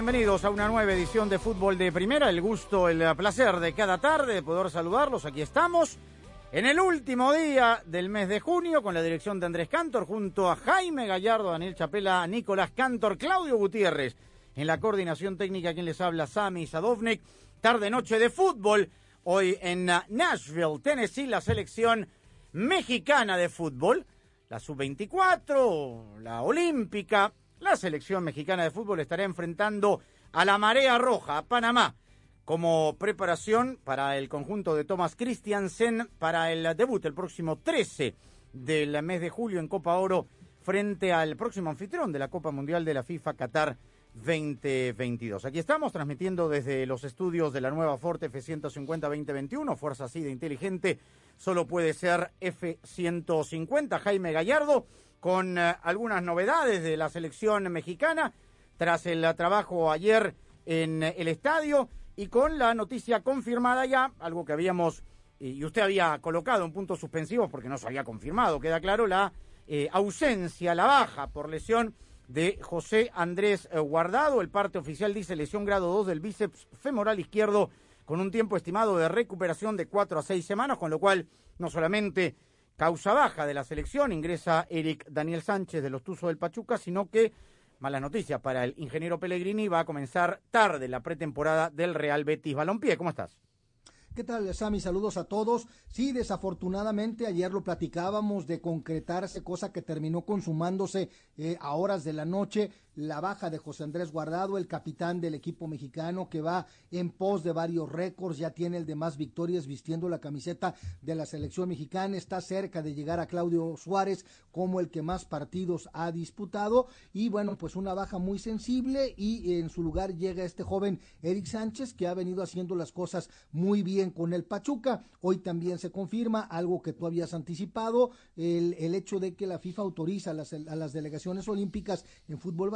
Bienvenidos a una nueva edición de Fútbol de Primera. El gusto, el placer de cada tarde de poder saludarlos. Aquí estamos en el último día del mes de junio con la dirección de Andrés Cantor junto a Jaime Gallardo, Daniel Chapela, Nicolás Cantor, Claudio Gutiérrez. En la coordinación técnica, quien les habla, Sami Sadovnik. Tarde-noche de fútbol. Hoy en Nashville, Tennessee, la selección mexicana de fútbol. La sub-24, la olímpica, la selección mexicana de fútbol estará enfrentando a la Marea Roja, a Panamá, como preparación para el conjunto de Thomas Christiansen para el debut el próximo 13 del mes de julio en Copa Oro frente al próximo anfitrión de la Copa Mundial de la FIFA Qatar 2022. Aquí estamos transmitiendo desde los estudios de la nueva Forte F150-2021, Fuerza así inteligente, solo puede ser F150. Jaime Gallardo con eh, algunas novedades de la selección mexicana tras el eh, trabajo ayer en eh, el estadio y con la noticia confirmada ya, algo que habíamos y usted había colocado en puntos suspensivos porque no se había confirmado, queda claro, la eh, ausencia, la baja por lesión de José Andrés eh, Guardado. El parte oficial dice lesión grado 2 del bíceps femoral izquierdo con un tiempo estimado de recuperación de 4 a 6 semanas, con lo cual no solamente causa baja de la selección, ingresa Eric Daniel Sánchez de los Tuzos del Pachuca, sino que, mala noticia para el ingeniero Pellegrini, va a comenzar tarde la pretemporada del Real Betis Balompié. ¿Cómo estás? ¿Qué tal, Sammy? Saludos a todos. Sí, desafortunadamente ayer lo platicábamos de concretarse, cosa que terminó consumándose eh, a horas de la noche, la baja de José Andrés Guardado, el capitán del equipo mexicano que va en pos de varios récords, ya tiene el de más victorias vistiendo la camiseta de la selección mexicana, está cerca de llegar a Claudio Suárez como el que más partidos ha disputado y bueno, pues una baja muy sensible y en su lugar llega este joven Eric Sánchez que ha venido haciendo las cosas muy bien con el Pachuca. Hoy también se confirma algo que tú habías anticipado, el, el hecho de que la FIFA autoriza a las, a las delegaciones olímpicas en fútbol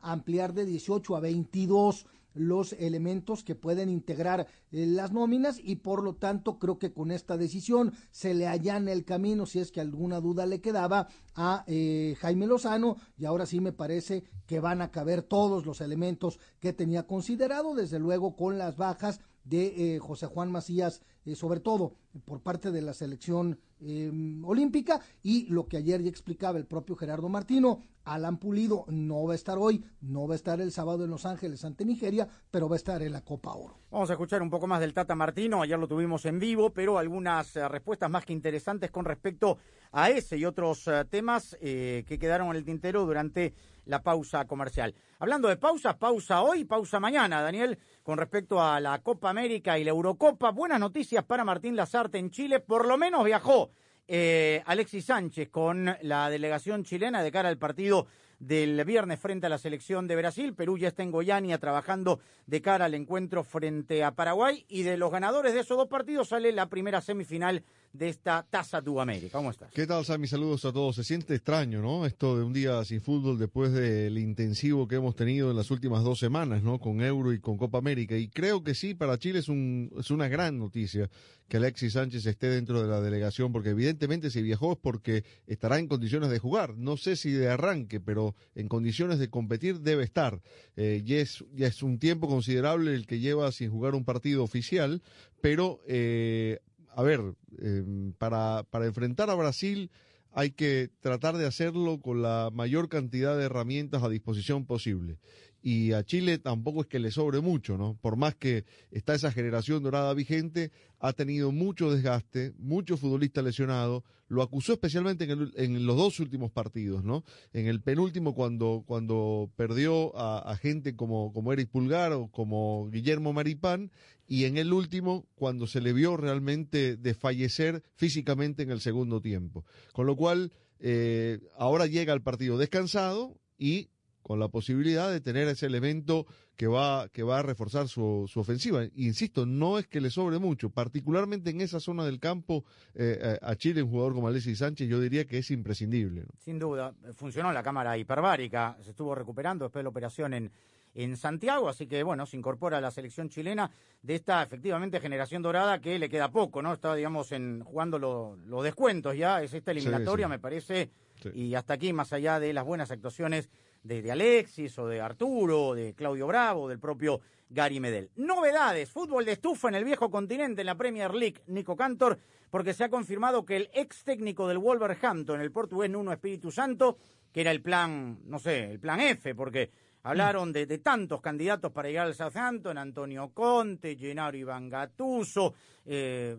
ampliar de 18 a 22 los elementos que pueden integrar eh, las nóminas y por lo tanto creo que con esta decisión se le allana el camino si es que alguna duda le quedaba a eh, Jaime Lozano. Y ahora sí me parece que van a caber todos los elementos que tenía considerado desde luego con las bajas de eh, José Juan Macías, eh, sobre todo por parte de la selección eh, olímpica, y lo que ayer ya explicaba el propio Gerardo Martino, Alan Pulido no va a estar hoy, no va a estar el sábado en Los Ángeles ante Nigeria, pero va a estar en la Copa Oro. Vamos a escuchar un poco más del Tata Martino, ayer lo tuvimos en vivo, pero algunas eh, respuestas más que interesantes con respecto a ese y otros temas que quedaron en el tintero durante la pausa comercial. Hablando de pausas, pausa hoy, pausa mañana, Daniel, con respecto a la Copa América y la Eurocopa. Buenas noticias para Martín Lazarte en Chile, por lo menos viajó eh, Alexis Sánchez con la delegación chilena de cara al partido del viernes frente a la selección de Brasil. Perú ya está en Goiânia trabajando de cara al encuentro frente a Paraguay y de los ganadores de esos dos partidos sale la primera semifinal de esta Taza Tu América. ¿Cómo estás? ¿Qué tal, Sammy? Saludos a todos. Se siente extraño, ¿no? Esto de un día sin fútbol después del intensivo que hemos tenido en las últimas dos semanas, ¿no? Con Euro y con Copa América. Y creo que sí, para Chile es, un, una gran noticia que Alexis Sánchez esté dentro de la delegación, porque evidentemente si viajó es porque estará en condiciones de jugar. No sé si de arranque, pero en condiciones de competir debe estar. Eh, ya, es, ya es un tiempo considerable el que lleva sin jugar un partido oficial, pero eh, a ver, eh, para, para enfrentar a Brasil hay que tratar de hacerlo con la mayor cantidad de herramientas a disposición posible. y a Chile tampoco es que le sobre mucho, ¿no? Por más que está esa generación dorada vigente, ha tenido mucho desgaste, mucho futbolista lesionado, lo acusó especialmente en, los dos últimos partidos, ¿no? En el penúltimo cuando, cuando perdió a, gente como, como Eric Pulgar o como Guillermo Maripán, y en el último cuando se le vio realmente desfallecer físicamente en el segundo tiempo. Con lo cual, eh, ahora llega al partido descansado y con la posibilidad de tener ese elemento que va, que va a reforzar su, su ofensiva. Insisto, no es que le sobre mucho, particularmente en esa zona del campo, eh, eh, a Chile, un jugador como Alexis Sánchez, yo diría que es imprescindible. Sin duda, funcionó la cámara hiperbárica, se estuvo recuperando después de la operación en, en Santiago, así que bueno, se incorpora a la selección chilena de esta efectivamente generación dorada que le queda poco, ¿no? Está, digamos, en jugando los descuentos ya, es esta eliminatoria, me parece, y hasta aquí, más allá de las buenas actuaciones de, Alexis o de Arturo, o de Claudio Bravo, del propio Gary Medel. Novedades, fútbol de estufa en el viejo continente en la Premier League, Nico Cantor, porque se ha confirmado que el ex técnico del Wolverhampton, el portugués Nuno Espíritu Santo, que era el plan, no sé, el plan F, porque hablaron de, de tantos candidatos para llegar al Southampton, Antonio Conte, Gennaro Iván Gattuso, eh,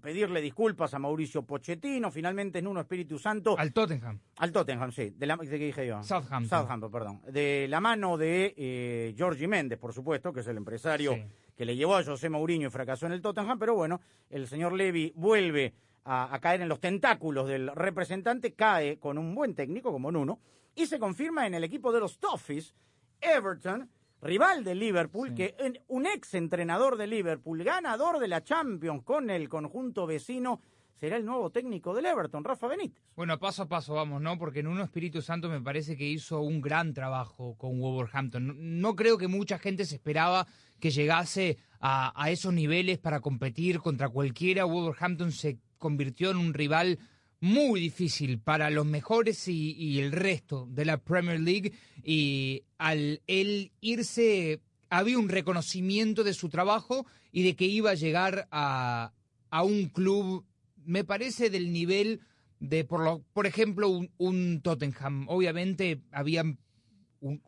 pedirle disculpas a Mauricio Pochettino, finalmente en uno Espíritu Santo. Al Tottenham. Al Tottenham, sí. De, la, qué dije yo? Southampton. Southampton, perdón. De la mano de eh, Giorgi Méndez, por supuesto, que es el empresario que le llevó a José Mourinho y fracasó en el Tottenham, pero bueno, el señor Levy vuelve a, a caer en los tentáculos del representante, cae con un buen técnico como Nuno, y se confirma en el equipo de los Toffees, Everton, rival de Liverpool, que un ex entrenador de Liverpool, ganador de la Champions con el conjunto vecino, será el nuevo técnico del Everton, Rafa Benítez. Bueno, paso a paso vamos, ¿no? Porque en uno Espíritu Santo me parece que hizo un gran trabajo con Wolverhampton. No, creo que mucha gente se esperaba que llegase a, a esos niveles para competir contra cualquiera. Wolverhampton se convirtió en un rival muy difícil para los mejores y, el resto de la Premier League y al él irse había un reconocimiento de su trabajo y de que iba a llegar a, a un club, me parece, del nivel de, por, lo, por ejemplo, un, un Tottenham. Obviamente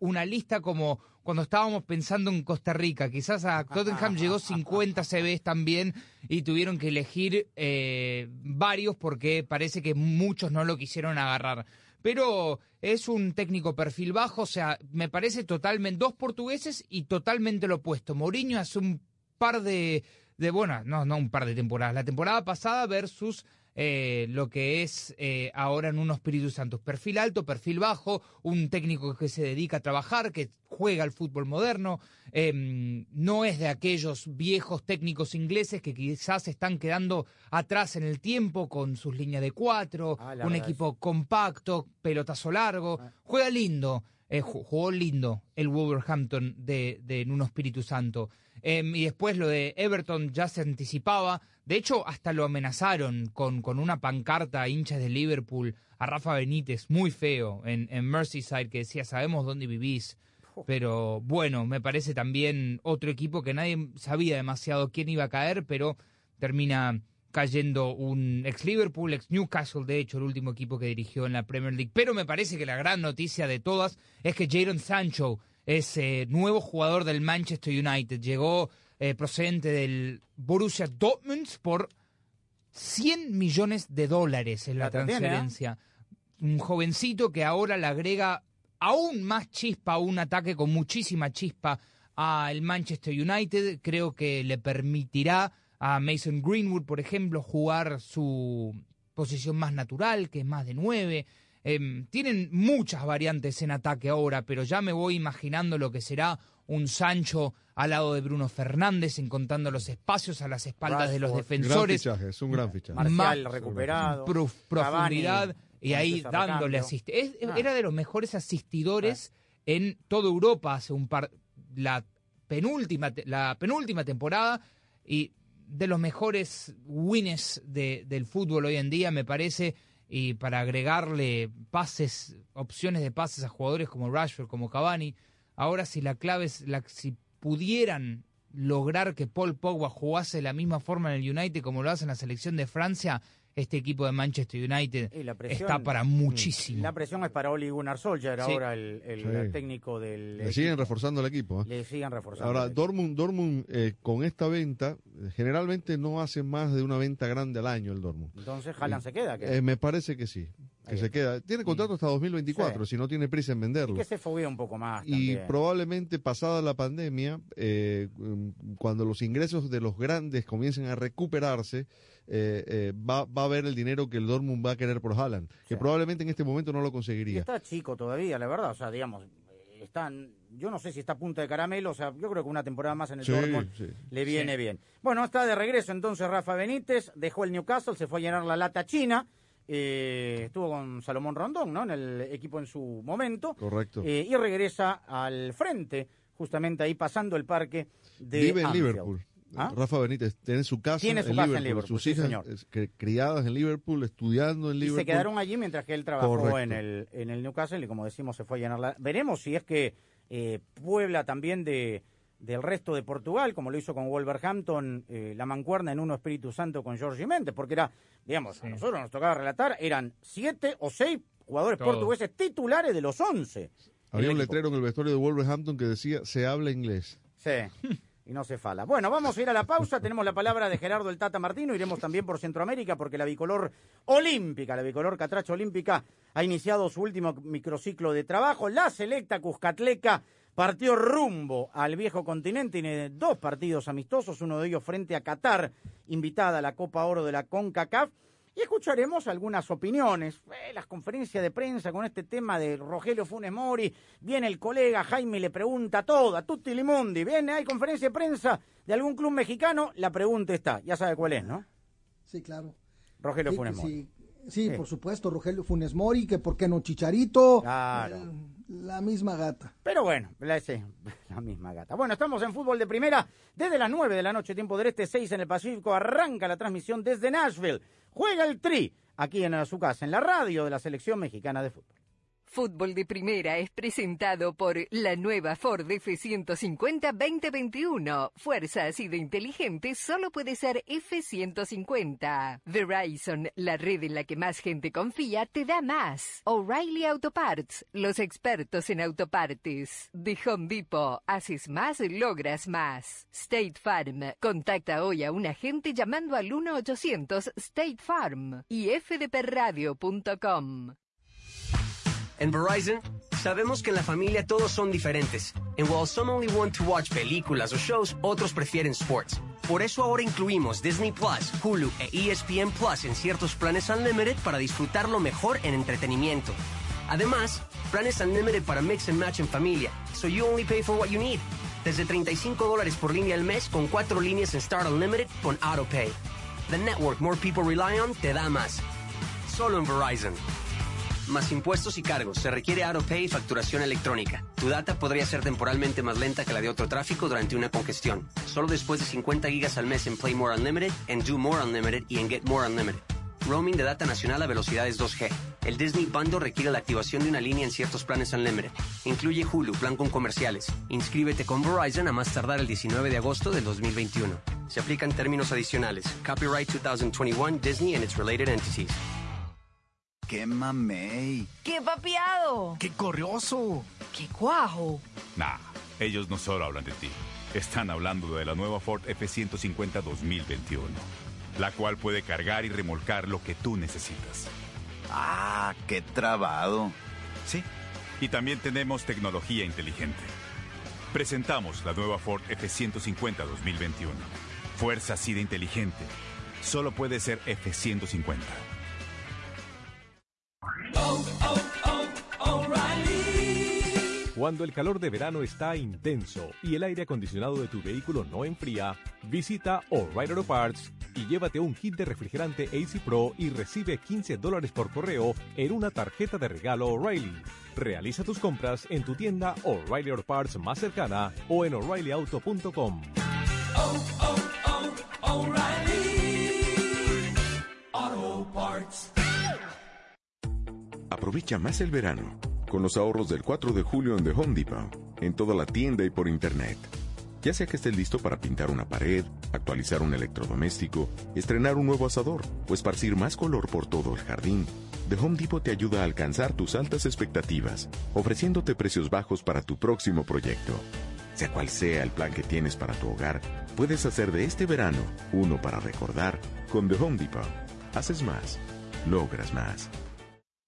una lista como cuando estábamos pensando en Costa Rica. Quizás a Tottenham llegó 50 CVs también y tuvieron que elegir eh, varios porque parece que muchos no lo quisieron agarrar. Pero es un técnico perfil bajo, o sea, me parece totalmente dos portugueses y totalmente lo opuesto. Mourinho hace un par de, de bueno, no, no un par de temporadas. La temporada pasada versus eh, lo que es eh, ahora en unos Espíritu Santos. Perfil alto, perfil bajo, un técnico que se dedica a trabajar, que juega al fútbol moderno, em, no es de aquellos viejos técnicos ingleses que quizás están quedando atrás en el tiempo con sus líneas de cuatro, ah, un equipo compacto, pelotazo largo, ah. juega lindo. Eh, jugó lindo el Wolverhampton de, de Nuno Espíritu Santo. Em, y después lo de Everton ya se anticipaba. De hecho, hasta lo amenazaron con, con una pancarta a hinchas de Liverpool a Rafa Benítez, muy feo, en, en Merseyside, que decía, sabemos dónde vivís. Pero bueno, me parece también otro equipo que nadie sabía demasiado quién iba a caer, pero termina cayendo un ex Liverpool, ex Newcastle, de hecho, el último equipo que dirigió en la Premier League. Pero me parece que la gran noticia de todas es que Jadon Sancho es eh, nuevo jugador del Manchester United. Llegó eh, procedente del Borussia Dortmund por 100 millones de dólares en la, transferencia. Un jovencito que ahora le agrega aún más chispa a un ataque con muchísima chispa al Manchester United. Creo que le permitirá a Mason Greenwood, por ejemplo, jugar su posición más natural, que es más de nueve. Em, tienen muchas variantes en ataque ahora, pero ya me voy imaginando lo que será un Sancho al lado de Bruno Fernández, encontrando los espacios a las espaldas de los defensores. es un gran fichaje. Marcial recuperado. profundidad y ahí dándole asistencia. Ah. Era de los mejores asistidores en toda Europa hace un par. La penúltima, la penúltima temporada y de los mejores winners de, del fútbol hoy en día, me parece, y para agregarle pases, opciones de pases a jugadores como Rashford, como Cavani. Ahora, si la clave es la, si pudieran lograr que Paul Pogba jugase de la misma forma en el United como lo hace en la selección de Francia, este equipo de Manchester United Y la presión- está para muchísimo. La presión es para Oli Gunnar Solskjaer, Sí. ahora el, el Sí. técnico del. Le siguen reforzando el equipo. ¿eh? Le siguen reforzando. Ahora. Dortmund, Dortmund eh, con esta venta, eh, generalmente no hace más de una venta grande al año el Dortmund. Entonces, Haaland se queda. Eh, me parece que sí, que se queda. Tiene contrato hasta 2024, Sí. si no tiene prisa en venderlo. Y que se foguee un poco más. Y también. probablemente pasada la pandemia, eh, mm, cuando los ingresos de los grandes comiencen a recuperarse, eh, eh, va, va a haber el dinero que el Dortmund va a querer por Haaland, que probablemente en este momento no lo Y conseguiría. está chico todavía, la verdad. O sea, digamos, están. Yo no sé si está a punta de caramelo. O sea, yo creo que una temporada más en el Sí, Dortmund sí. le viene bien. Bueno, está de regreso entonces Rafa Benítez. Dejó el Newcastle, se fue a llenar la lata china. Eh, estuvo con Salomón Rondón, ¿no? En el equipo en su momento. Correcto. eh, y regresa al frente, justamente ahí pasando el parque de. Vive en Anfield. Liverpool. ¿Ah? Rafa Benítez tiene su casa, Tiene su en, casa en Liverpool, Liverpool, sus sí, hijas señor. criadas en Liverpool, estudiando en Y Liverpool. se quedaron allí mientras que él trabajó Correcto. en el, en el Newcastle y como decimos se fue a llenar la... Veremos si es que eh, Puebla también de, del resto de Portugal, como lo hizo con Wolverhampton, eh, la mancuerna en uno Espíritu Santo con Jorge Méndez, porque era, digamos, a nosotros nos tocaba relatar, eran siete o seis jugadores Todos. portugueses titulares de los once. Había un letrero en el vestuario de Wolverhampton que decía, se habla inglés. Sí. Y no se fala. Bueno, vamos a ir a la pausa. Tenemos la palabra de Gerardo el Tata Martino. Iremos también por Centroamérica porque la bicolor olímpica, la bicolor catracha olímpica, ha iniciado su último microciclo de trabajo. La selecta Cuscatleca partió rumbo al viejo continente. Tiene dos partidos amistosos, uno de ellos frente a Qatar, invitada a la Copa Oro de la CONCACAF. Y escucharemos algunas opiniones, eh, las conferencias de prensa con este tema de Rogelio Funes Mori. Viene el colega Jaime y le pregunta todo, a Tutti Limundi. Viene, hay conferencia de prensa de algún club mexicano, la pregunta está. Ya sabe cuál es, ¿no? Sí, claro. Rogelio Sí, Funes Mori. sí, sí, por supuesto, Rogelio Funes Mori, que por qué no Chicharito. Claro. Eh, La misma gata. Pero bueno, la misma gata. Bueno, estamos en fútbol de primera desde las 9 de la noche, tiempo del este, 6 en el Pacífico. Arranca la transmisión desde Nashville. Juega el Tri, aquí en su casa, en la radio de la selección mexicana de fútbol. Fútbol de Primera es presentado por la nueva Ford F-150 2021. Fuerza así de inteligente solo puede ser F-150. Verizon, la red en la que más gente confía, te da más. O'Reilly Auto Parts, los expertos en autopartes. De Home Depot, haces más, logras más. State Farm, contacta hoy a un agente llamando al 1-800 State Farm y fdpradio.com. En Verizon, sabemos que en la familia todos son diferentes. And while some only want to watch películas o shows, otros prefieren sports. Por eso ahora incluimos Disney Plus, Hulu e ESPN Plus en ciertos planes Unlimited para disfrutarlo mejor en entretenimiento. Además, planes Unlimited para mix and match en familia, so you only pay for what you need. Desde 35 dólares por línea al mes con cuatro líneas en Start Unlimited con AutoPay. The network more people rely on te da más. Solo en Verizon. Más impuestos y cargos. Se requiere AutoPay y facturación electrónica. Tu data podría ser temporalmente más lenta que la de otro tráfico durante una congestión. Solo después de 50 gigas al mes en Play More Unlimited, en Do More Unlimited y en Get More Unlimited. Roaming de data nacional a velocidades 2G. El Disney Bundle requiere la activación de una línea en ciertos planes Unlimited. Incluye Hulu, plan con comerciales. Inscríbete con Verizon a más tardar el 19 de agosto del 2021. Se aplican términos adicionales. Copyright 2021 Disney and its related entities. ¡Qué mamey! ¡Qué papiado! ¡Qué corrioso! ¡Qué cuajo! Nah, ellos no solo hablan de ti. Están hablando de la nueva Ford F-150 2021, la cual puede cargar y remolcar lo que tú necesitas. ¡Ah, qué trabado! Sí. Y también tenemos tecnología inteligente. Presentamos la nueva Ford F-150 2021. Fuerza así de inteligente. Solo puede ser F-150. Cuando el calor de verano está intenso y el aire acondicionado de tu vehículo no enfría, visita O'Reilly Auto Parts y llévate un kit de refrigerante AC Pro y recibe 15 dólares por correo en una tarjeta de regalo O'Reilly. Realiza tus compras en tu tienda O'Reilly Auto Parts más cercana o en o'ReillyAuto.com. Aprovecha más el verano con los ahorros del 4 de julio en The Home Depot, en toda la tienda y por internet. Ya sea que estés listo para pintar una pared, actualizar un electrodoméstico, estrenar un nuevo asador o esparcir más color por todo el jardín, The Home Depot te ayuda a alcanzar tus altas expectativas, ofreciéndote precios bajos para tu próximo proyecto. Sea cual sea el plan que tienes para tu hogar, puedes hacer de este verano uno para recordar con The Home Depot. Haces más, logras más.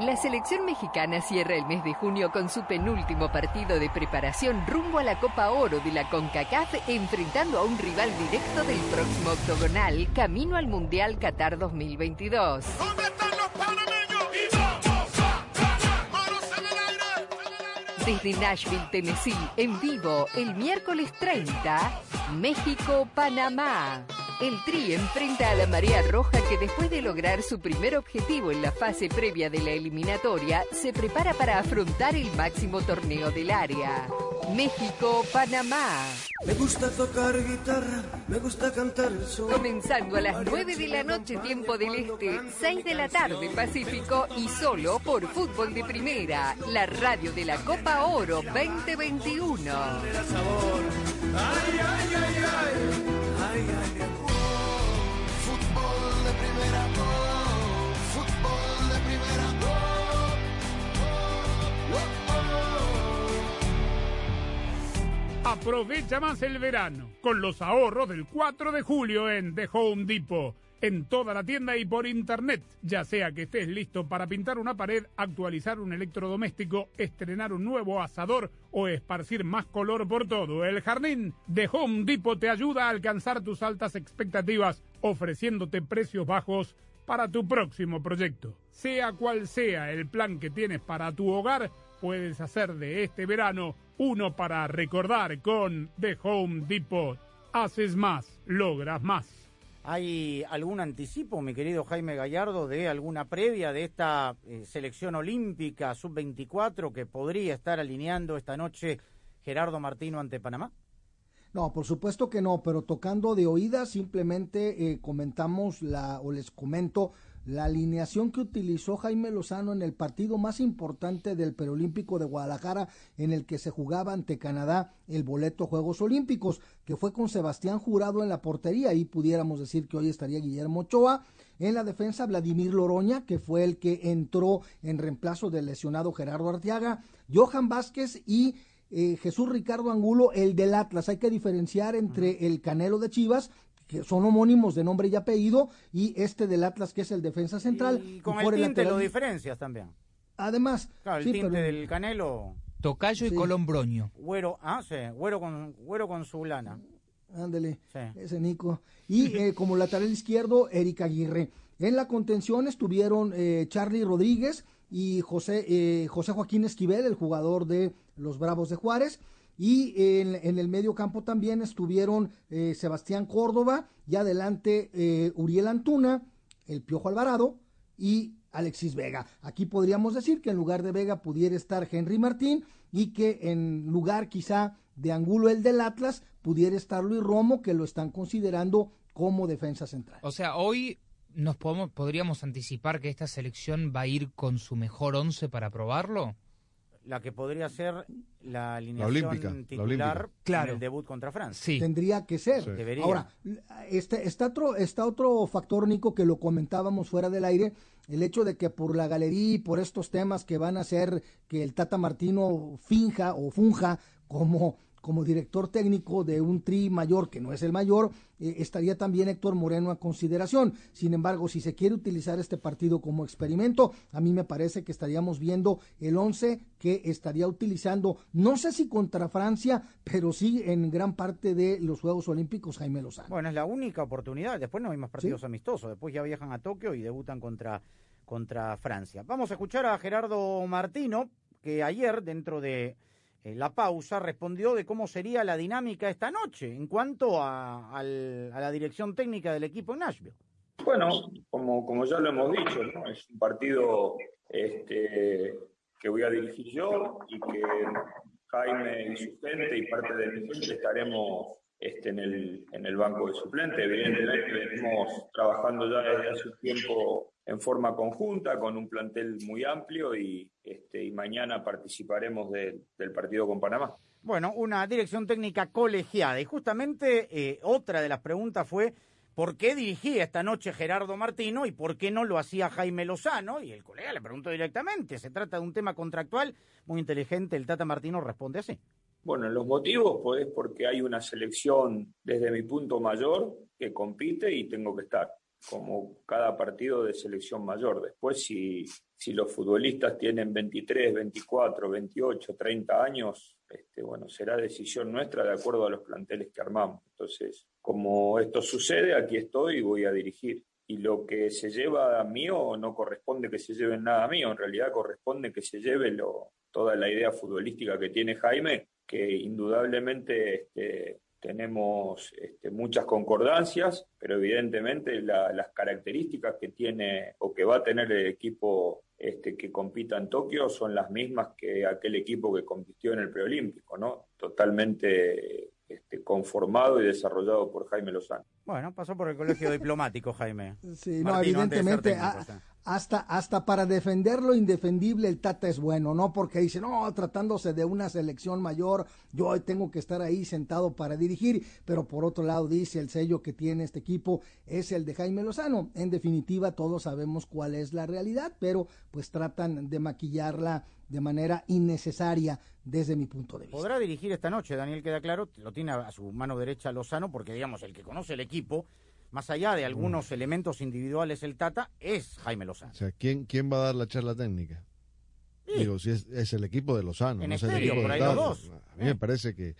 La selección mexicana cierra el mes de junio con su penúltimo partido de preparación rumbo a la Copa Oro de la CONCACAF, enfrentando a un rival directo del próximo octogonal, camino al Mundial Qatar 2022. Desde Nashville, Tennessee, en vivo, el miércoles 30, México-Panamá. El Tri enfrenta a la Marea Roja que después de lograr su primer objetivo en la fase previa de la eliminatoria, se prepara para afrontar el máximo torneo del área. México-Panamá. Me gusta tocar guitarra, me gusta cantar el sol. Comenzando a las 9 de la noche, tiempo del Este, 6 de la tarde, Pacífico, y solo por Fútbol de Primera, la radio de la Copa Oro 2021. Ay, ay, ay, Aprovecha más el verano con los ahorros del 4 de julio en The Home Depot. En toda la tienda y por internet, ya sea que estés listo para pintar una pared, actualizar un electrodoméstico, estrenar un nuevo asador o esparcir más color por todo el jardín, The Home Depot te ayuda a alcanzar tus altas expectativas, ofreciéndote precios bajos para tu próximo proyecto. Sea cual sea el plan que tienes para tu hogar, puedes hacer de este verano uno para recordar con The Home Depot. Haces más, logras más. ¿Hay algún anticipo, mi querido Jaime Gallardo, de alguna previa de esta eh, selección olímpica sub-24 que podría estar alineando esta noche Gerardo Martino ante Panamá? No, por supuesto que no, pero tocando de oídas simplemente eh, comentamos la o les comento la alineación que utilizó Jaime Lozano en el partido más importante del Perolímpico de Guadalajara en el que se jugaba ante Canadá el boleto Juegos Olímpicos, que fue con Sebastián Jurado en la portería y pudiéramos decir que hoy estaría Guillermo Ochoa. En la defensa, Vladimir Loroña, que fue el que entró en reemplazo del lesionado Gerardo Arteaga, Johan Vázquez y eh, Jesús Ricardo Angulo, el del Atlas. Hay que diferenciar entre el Canelo de Chivas que son homónimos de nombre y apellido, y este del Atlas, que es el defensa central. Y con y el tinte lateral- lo diferencias también. Además, Claro, el sí, tinte pero- del Canelo, Tocayo y Sí. Colombroño. güero, ah, sí, güero con, güero con su lana. Ándele, Sí. ese Nico. Y eh, como lateral izquierdo, Eric Aguirre. En la contención estuvieron eh, Charlie Rodríguez y José, eh, José Joaquín Esquivel, el jugador de los Bravos de Juárez. Y en, el medio campo también estuvieron eh, Sebastián Córdoba y adelante eh, Uriel Antuna, el Piojo Alvarado y Alexis Vega. Aquí podríamos decir que en lugar de Vega pudiera estar Henry Martín y que en lugar quizá de Angulo el del Atlas pudiera estar Luis Romo que lo están considerando como defensa central. O sea, hoy nos podemos, podríamos anticipar que esta selección va a ir con su mejor once para probarlo. La que podría ser la alineación olímpica, la titular. Claro. en el debut contra Francia. Sí. Tendría que ser. Sí. Debería. Ahora, este, está, otro, está otro factor, Nico, que lo comentábamos fuera del aire, el hecho de que por la galería y por estos temas que van a hacer que el Tata Martino finja o funja como, como director técnico de un tri mayor que no es el mayor, eh, estaría también Héctor Moreno a consideración. Sin embargo, si se quiere utilizar este partido como experimento, a mí me parece que estaríamos viendo el 11 que estaría utilizando, no sé si contra Francia, pero sí en gran parte de los Juegos Olímpicos Jaime Lozano. Bueno, es la única oportunidad. Después no hay más partidos amistosos. Después ya viajan a Tokio y debutan contra, contra Francia. Vamos a escuchar a Gerardo Martino, que ayer, dentro de la pausa, respondió de cómo sería la dinámica esta noche en cuanto a, a la dirección técnica del equipo en Nashville. Bueno, como, como ya lo hemos dicho, ¿no? es un partido este, que voy a dirigir yo y que Jaime y su gente y parte de mi gente estaremos este, en, el, en el banco de suplente. Evidentemente venimos trabajando ya desde hace un tiempo en forma conjunta, con un plantel muy amplio y, este, y mañana participaremos de- del partido con Panamá. Bueno, una dirección técnica colegiada. Y justamente eh, otra de las preguntas fue por qué dirigía esta noche Gerardo Martino y por qué no lo hacía Jaime Lozano. Y el colega le preguntó directamente. Se trata de un tema contractual muy inteligente. El Tata Martino responde así. Bueno, los motivos pues es porque hay una selección desde mi punto mayor que compite y tengo que estar, como cada partido de selección mayor. Después, si, si los futbolistas tienen 23, 24, 28, 30 años, este, bueno, será decisión nuestra de acuerdo a los planteles que armamos. Entonces, como esto sucede, aquí estoy y voy a dirigir. Y lo que se lleva mío no corresponde que se lleve nada mío, en realidad corresponde que se lleve lo, toda la idea futbolística que tiene Jaime, que indudablemente este, tenemos este, muchas concordancias, pero evidentemente la- las características que tiene o que va a tener el equipo este, que compita en Tokio son las mismas que aquel equipo que compitió en el preolímpico, ¿no? Totalmente este, conformado y desarrollado por Jaime Lozano. Bueno, pasó por el colegio diplomático, Jaime. Sí, no, evidentemente. Hasta, hasta para defender lo indefendible el Tata es bueno, ¿no? Porque dice, no, tratándose de una selección mayor, yo tengo que estar ahí sentado para dirigir, pero por otro lado dice, el sello que tiene este equipo es el de Jaime Lozano. En definitiva, todos sabemos cuál es la realidad, pero pues tratan de maquillarla de manera innecesaria desde mi punto de vista. Podrá dirigir esta noche, Daniel, queda claro, lo tiene a su mano derecha Lozano, porque digamos, el que conoce el equipo, más allá de algunos elementos individuales, el Tata, es Jaime Lozano. O sea, ¿quién, quién va a dar la charla técnica? Digo, si es, es el equipo de Lozano. En no es el equipo por ahí los Tata. dos. A mí me parece que,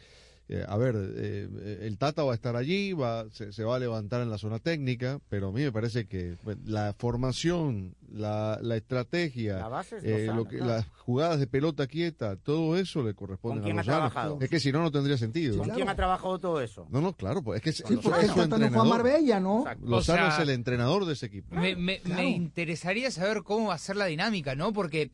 eh, a ver, eh, el Tata va a estar allí, va, se, se va a levantar en la zona técnica, pero a mí me parece que pues, la formación, la, la estrategia, La base es eh, Lozano, lo que, claro. las jugadas de pelota quieta, todo eso le corresponde ¿Con quién a ha Lozano. trabajado? Es que si no, no tendría sentido. ¿Con quién ha trabajado todo eso? No, no, claro, pues es que es, Con es su entrenador. Marbella, ¿no? Lozano O sea, es el entrenador de ese equipo. Me, me- claro. me interesaría saber cómo va a ser la dinámica, ¿no? Porque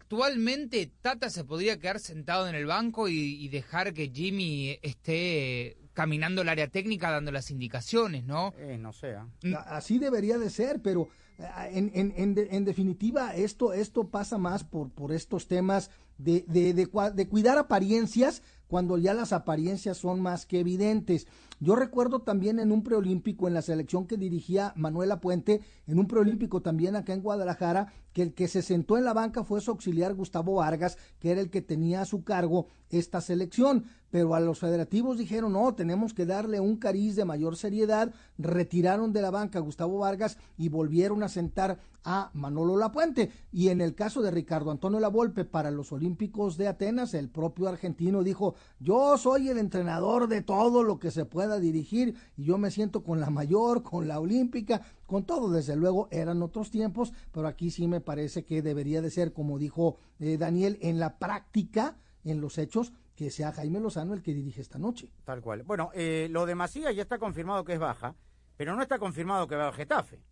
contractualmente Tata se podría quedar sentado en el banco y, y dejar que Jimmy esté caminando el área técnica dando las indicaciones, ¿no? Eh, no sé. ¿ah? A- Así debería de ser, pero eh, en, en- en de- en definitiva esto, esto pasa más por, por estos temas de, de, de cua- de cuidar apariencias cuando ya las apariencias son más que evidentes. Yo recuerdo también en un preolímpico, en la selección que dirigía Manuela Puente, en un preolímpico también acá en Guadalajara, que el que se sentó en la banca fue su auxiliar Gustavo Vargas, que era el que tenía a su cargo esta selección. Pero a los federativos dijeron, no, tenemos que darle un cariz de mayor seriedad, retiraron de la banca a Gustavo Vargas y volvieron a sentar a Manolo Lapuente. Y en el caso de Ricardo Antonio Lavolpe para los Olímpicos de Atenas, el propio argentino dijo, yo soy el entrenador de todo lo que se pueda dirigir y yo me siento con la mayor, con la olímpica, con todo. Desde luego eran otros tiempos, pero aquí sí me parece que debería de ser, como dijo eh, Daniel, en la práctica, en los hechos, que sea Jaime Lozano el que dirige esta noche. Tal cual. Bueno, eh, lo de Macías ya está confirmado que es baja, pero no está confirmado que va al Getafe.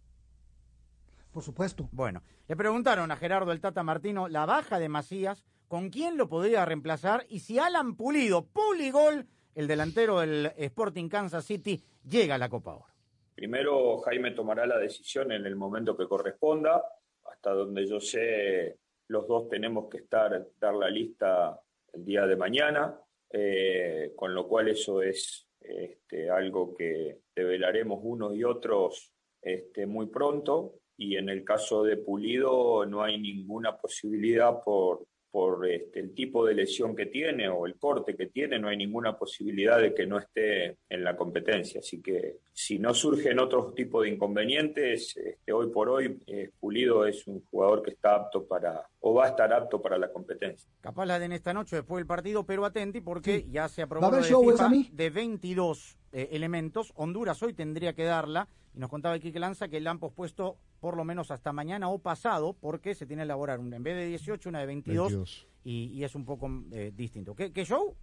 Por supuesto. Bueno, le preguntaron a Gerardo el Tata Martino la baja de Macías, con quién lo podría reemplazar y si Alan Pulido, Puligol, el delantero del Sporting Kansas City, llega a la Copa Oro. Primero, Jaime tomará la decisión en el momento que corresponda. Hasta donde yo sé, los dos tenemos que estar, dar la lista el día de mañana, eh, con lo cual eso es este, algo que develaremos unos y otros este, muy pronto. Y en el caso de Pulido no hay ninguna posibilidad por, por este, el tipo de lesión que tiene o el corte que tiene, no hay ninguna posibilidad de que no esté en la competencia. Así que si no surgen otros tipos de inconvenientes, este, hoy por hoy eh, Pulido es un jugador que está apto para o va a estar apto para la competencia. Capaz la den esta noche después del partido, pero atenti porque ya se aprobó ¿Va a haber lo de FIFA de 22 eh, elementos. Honduras hoy tendría que darla. Y nos contaba Quique Lanza que la han pospuesto por lo menos hasta mañana o pasado, porque se tiene que elaborar una en vez de 18, una de 22. 22. Y, y es un poco eh, distinto. ¿Qué, ¿Qué show?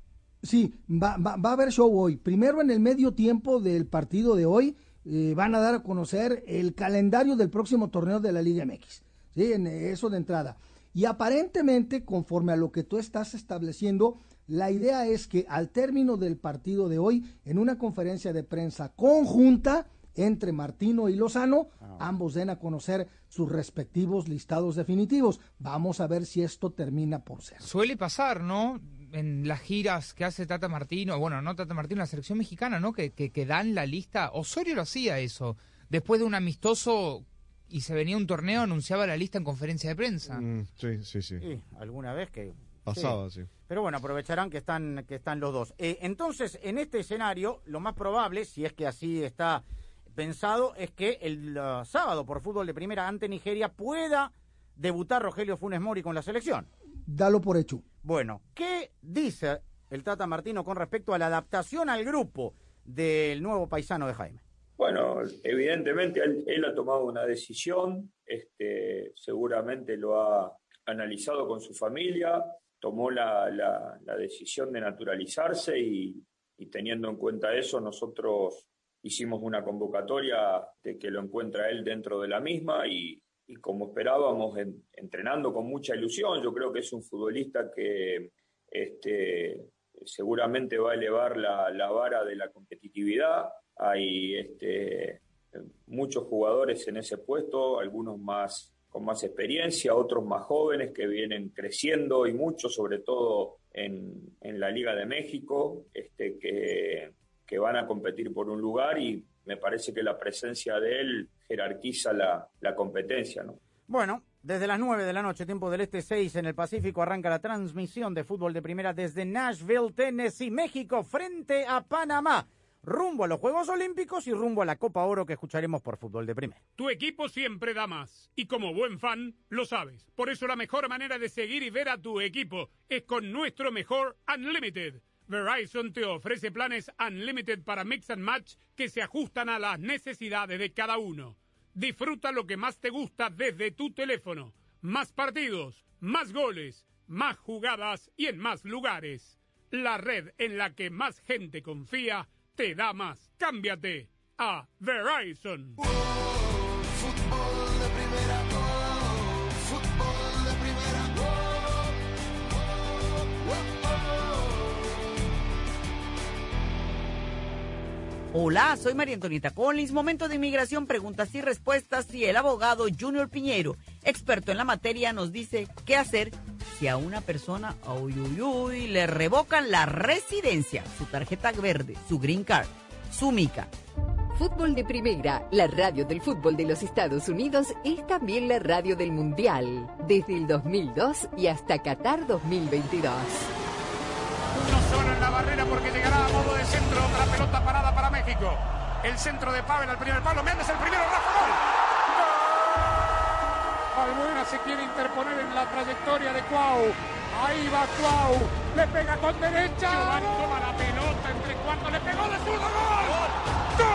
Sí, va, va, va a haber show hoy. Primero en el medio tiempo del partido de hoy eh, van a dar a conocer el calendario del próximo torneo de la Liga MX. Sí, en eso de entrada. Y aparentemente, conforme a lo que tú estás estableciendo, la idea es que al término del partido de hoy, en una conferencia de prensa conjunta entre Martino y Lozano, ambos den a conocer sus respectivos listados definitivos. Vamos a ver si esto termina por ser. Suele pasar, ¿no? En las giras que hace Tata Martino, bueno, no Tata Martino, la selección mexicana, ¿no? Que, que, que dan la lista. Osorio lo hacía eso. Después de un amistoso y se venía un torneo, anunciaba la lista en conferencia de prensa. Mm, sí, sí, sí. Sí, alguna vez que... Pasaba, sí. Pero bueno, aprovecharán que están, que están los dos. Eh, entonces, en este escenario, lo más probable, si es que así está pensado, es que el uh, sábado por fútbol de primera ante Nigeria pueda debutar Rogelio Funes Mori con la selección. Dalo por hecho. Bueno, ¿qué dice el Tata Martino con respecto a la adaptación al grupo del nuevo paisano de Jaime? Bueno, evidentemente él, él ha tomado una decisión, este, seguramente lo ha analizado con su familia, tomó la, la, la decisión de naturalizarse y, y, teniendo en cuenta eso, nosotros hicimos una convocatoria de que lo encuentra él dentro de la misma y, como esperábamos, en, entrenando con mucha ilusión, yo creo que es un futbolista que este, seguramente va a elevar la, la vara de la competitividad. Hay este, muchos jugadores en ese puesto, algunos más con más experiencia, otros más jóvenes que vienen creciendo y mucho, sobre todo en, en la Liga de México, este, que, que, van a competir por un lugar y me parece que la presencia de él jerarquiza la, la competencia. ¿no? Bueno, desde las 9 de la noche, tiempo del Este 6 en el Pacífico, arranca la transmisión de fútbol de primera desde Nashville, Tennessee, México, frente a Panamá rumbo a los Juegos Olímpicos y rumbo a la Copa Oro que escucharemos por fútbol de primera. Tu equipo siempre da más y como buen fan lo sabes. Por eso la mejor manera de seguir y ver a tu equipo es con nuestro mejor Unlimited. Verizon te ofrece planes Unlimited para Mix and Match que se ajustan a las necesidades de cada uno. Disfruta lo que más te gusta desde tu teléfono. Más partidos, más goles, más jugadas y en más lugares. La red en la que más gente confía te da más. Cámbiate a Verizon. Hola, soy María Antonieta Collins. Momento de inmigración, preguntas y respuestas. Y el abogado Junior Piñero, experto en la materia, nos dice qué hacer si a una persona, uy, uy, uy, le revocan la residencia, su tarjeta verde, su green card, su mica. Fútbol de Primera, la radio del fútbol de los Estados Unidos, es también la radio del Mundial, desde el 2002 y hasta Qatar 2022. Porque llegará a modo de centro, otra pelota parada para México. El centro de Pavel al primer palo, Méndez el primero, Rafa Gol. Albuena se quiere interponer en la trayectoria de Cuau. Ahí va Cuau. Le pega con derecha. Giovanni toma la pelota entre cuartos. Le pegó de zurdo. ¡Gol! ¡Gol!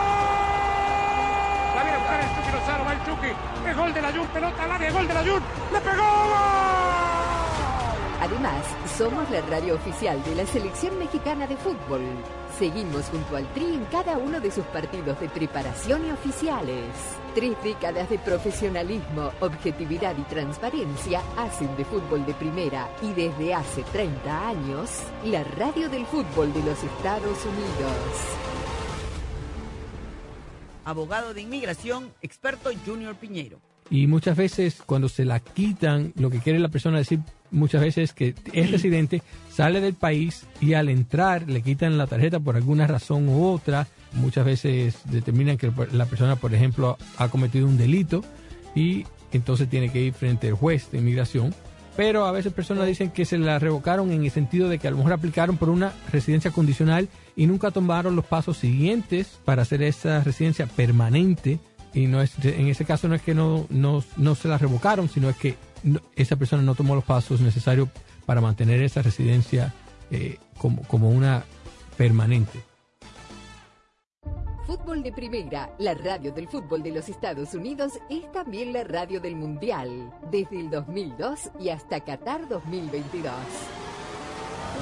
La viene a buscar el Chucky Lozano. Va el Chucky. Es gol de la Jun. Pelota al área. Gol de la Jun. ¡Le pegó! ¡Gol! Además, somos la radio oficial de la selección mexicana de fútbol. Seguimos junto al Tri en cada uno de sus partidos de preparación y oficiales. Tres décadas de profesionalismo, objetividad y transparencia hacen de fútbol de primera y desde hace 30 años, la radio del fútbol de los Estados Unidos. Abogado de inmigración, experto Junior Piñero. Y muchas veces cuando se la quitan, lo que quiere la persona decir muchas veces es que es residente, sale del país y al entrar le quitan la tarjeta por alguna razón u otra. Muchas veces determinan que la persona, por ejemplo, ha cometido un delito y entonces tiene que ir frente al juez de inmigración. Pero a veces personas dicen que se la revocaron en el sentido de que a lo mejor aplicaron por una residencia condicional y nunca tomaron los pasos siguientes para hacer esa residencia permanente y no es en ese caso no es que no, no, no se la revocaron, sino es que no, esa persona no tomó los pasos necesarios para mantener esa residencia eh, como, como una permanente. Fútbol de Primera, la radio del fútbol de los Estados Unidos, es también la radio del Mundial, desde el 2002 y hasta Qatar 2022.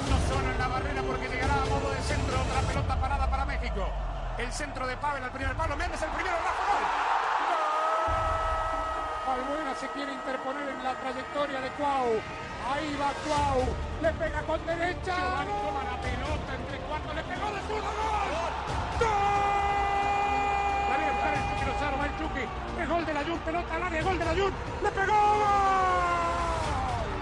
Uno solo en la barrera porque llegará a modo de centro. Otra pelota parada para México. El centro de Pavel al primer palo. Méndez el primero. Rafa gol. Albuena se quiere interponer en la trayectoria de Cuau. Ahí va Cuau. Le pega con derecha. Giovanni toma la pelota entre cuatro. Le pegó de zurda. ¡Gol! La viene a buscar el Chucky Lozano. Va el Chucky. Es gol de la Jun. Pelota al área. Gol de la Jun. ¡Le pegó!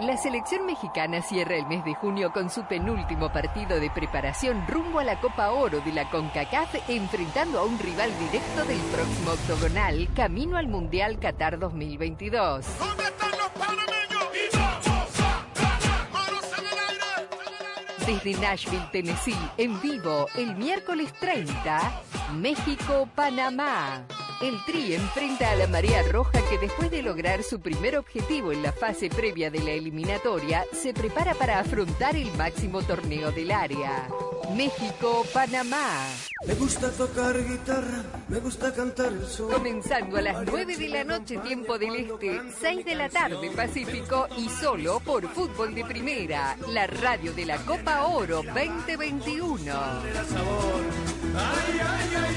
La selección mexicana cierra el mes de junio con su penúltimo partido de preparación rumbo a la Copa Oro de la CONCACAF, enfrentando a un rival directo del próximo octogonal, camino al Mundial Qatar 2022. Desde Nashville, Tennessee, en vivo, el miércoles 30, México-Panamá. El Tri enfrenta a la Marea Roja que después de lograr su primer objetivo en la fase previa de la eliminatoria, se prepara para afrontar el máximo torneo del área. México-Panamá. Me gusta tocar guitarra, me gusta cantar el sol. Comenzando a las 9 de la noche, tiempo del Este, 6 de la tarde, Pacífico, y solo por Fútbol de Primera, la radio de la Copa Oro 2021. Ay, ay, ay,